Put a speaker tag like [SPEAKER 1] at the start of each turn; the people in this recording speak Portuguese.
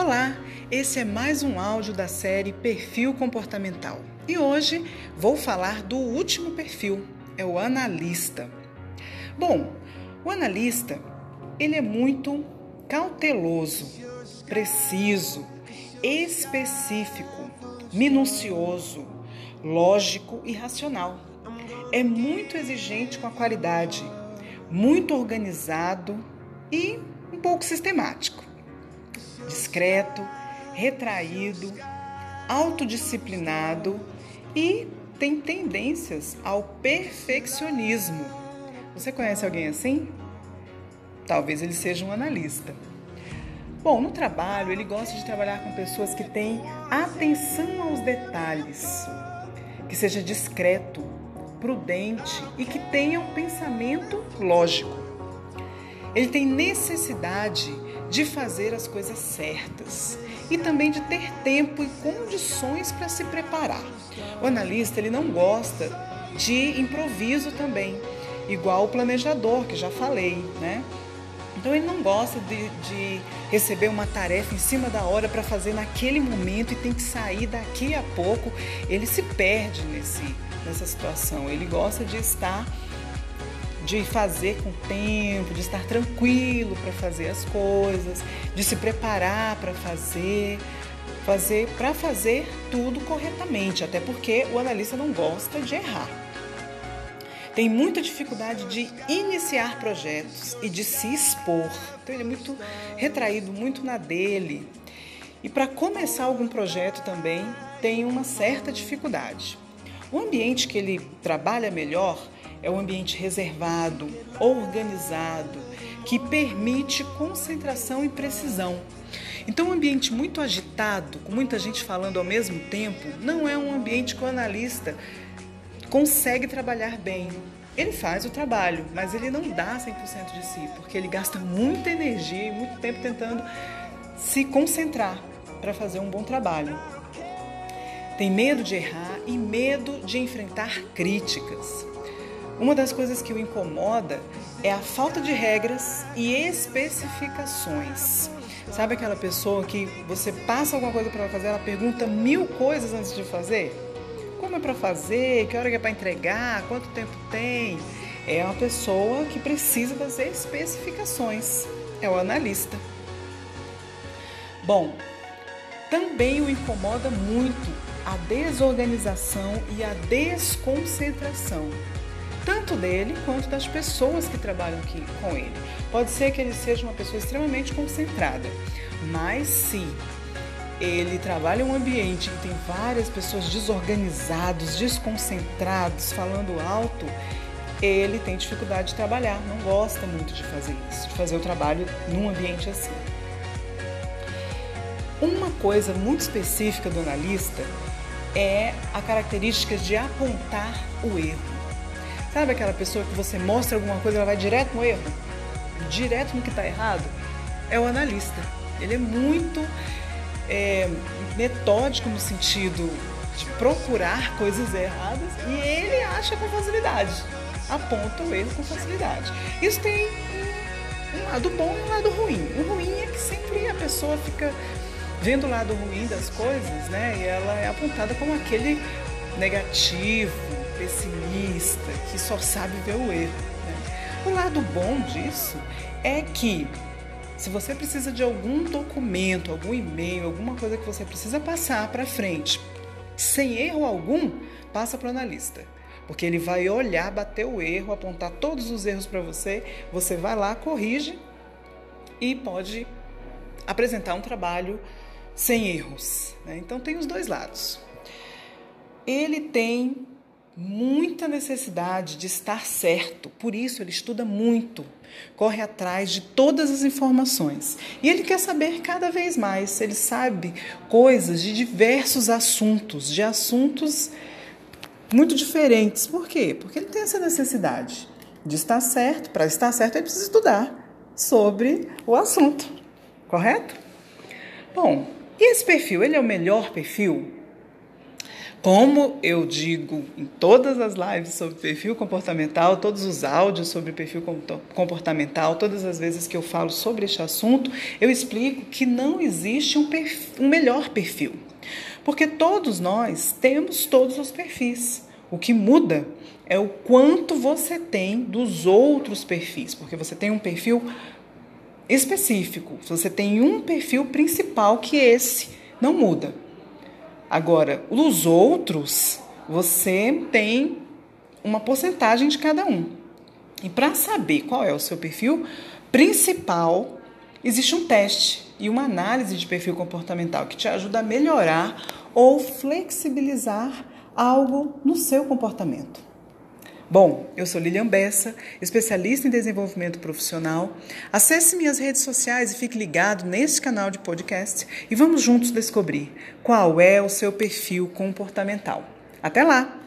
[SPEAKER 1] Olá, esse é mais um áudio da série Perfil Comportamental. E hoje vou falar do último perfil, é o analista. Bom, o analista, ele é muito cauteloso, preciso, específico, minucioso, lógico e racional. É muito exigente com a qualidade, muito organizado e um pouco sistemático discreto, retraído, autodisciplinado e tem tendências ao perfeccionismo. Você conhece alguém assim? Talvez ele seja um analista. Bom, no trabalho, ele gosta de trabalhar com pessoas que têm atenção aos detalhes, que seja discreto, prudente e que tenha um pensamento lógico. Ele tem necessidade de fazer as coisas certas e também de ter tempo e condições para se preparar. O analista ele não gosta de improviso também, igual o planejador que já falei, né? Então ele não gosta de, de receber uma tarefa em cima da hora para fazer naquele momento e tem que sair daqui a pouco. Ele se perde nesse, nessa situação. Ele gosta de estar de fazer com tempo, de estar tranquilo para fazer as coisas, de se preparar para fazer, fazer para fazer tudo corretamente, até porque o analista não gosta de errar. Tem muita dificuldade de iniciar projetos e de se expor. Então ele é muito retraído, muito na dele. E para começar algum projeto também tem uma certa dificuldade. O ambiente que ele trabalha melhor é um ambiente reservado, organizado, que permite concentração e precisão. Então, um ambiente muito agitado, com muita gente falando ao mesmo tempo, não é um ambiente que o analista consegue trabalhar bem. Ele faz o trabalho, mas ele não dá 100% de si, porque ele gasta muita energia e muito tempo tentando se concentrar para fazer um bom trabalho. Tem medo de errar e medo de enfrentar críticas. Uma das coisas que o incomoda é a falta de regras e especificações. Sabe aquela pessoa que você passa alguma coisa para ela fazer, ela pergunta mil coisas antes de fazer? Como é para fazer? Que hora é para entregar? Quanto tempo tem? É uma pessoa que precisa das especificações. É o analista. Bom, também o incomoda muito a desorganização e a desconcentração tanto dele quanto das pessoas que trabalham aqui com ele. Pode ser que ele seja uma pessoa extremamente concentrada, mas se ele trabalha em um ambiente que tem várias pessoas desorganizados, desconcentrados, falando alto, ele tem dificuldade de trabalhar, não gosta muito de fazer isso, de fazer o trabalho num ambiente assim. Uma coisa muito específica do analista é a característica de apontar o erro. Sabe aquela pessoa que você mostra alguma coisa, ela vai direto no erro? Direto no que está errado? É o analista. Ele é muito é, metódico no sentido de procurar coisas erradas e ele acha com facilidade, aponta o erro com facilidade. Isso tem um lado bom e um lado ruim. O ruim é que sempre a pessoa fica vendo o lado ruim das coisas, né? E ela é apontada como aquele negativo, pessimista, que só sabe ver o erro. Né? O lado bom disso é que se você precisa de algum documento, algum e-mail, alguma coisa que você precisa passar para frente, sem erro algum, passa para o analista. Porque ele vai olhar, bater o erro, apontar todos os erros para você, você vai lá, corrige e pode apresentar um trabalho sem erros. Né? Então tem os dois lados. Ele tem muita necessidade de estar certo, por isso ele estuda muito, corre atrás de todas as informações e ele quer saber cada vez mais. Ele sabe coisas de diversos assuntos, de assuntos muito diferentes. Por quê? Porque ele tem essa necessidade de estar certo. Para estar certo, ele precisa estudar sobre o assunto, correto? Bom, e esse perfil, ele é o melhor perfil? Como eu digo em todas as lives sobre perfil comportamental, todos os áudios sobre perfil comportamental, todas as vezes que eu falo sobre este assunto, eu explico que não existe um, perfil, um melhor perfil. Porque todos nós temos todos os perfis. O que muda é o quanto você tem dos outros perfis, porque você tem um perfil específico, você tem um perfil principal que esse não muda. Agora, os outros, você tem uma porcentagem de cada um. E para saber qual é o seu perfil principal, existe um teste e uma análise de perfil comportamental que te ajuda a melhorar ou flexibilizar algo no seu comportamento. Bom, eu sou Lilian Bessa, especialista em desenvolvimento profissional. Acesse minhas redes sociais e fique ligado neste canal de podcast e vamos juntos descobrir qual é o seu perfil comportamental. Até lá!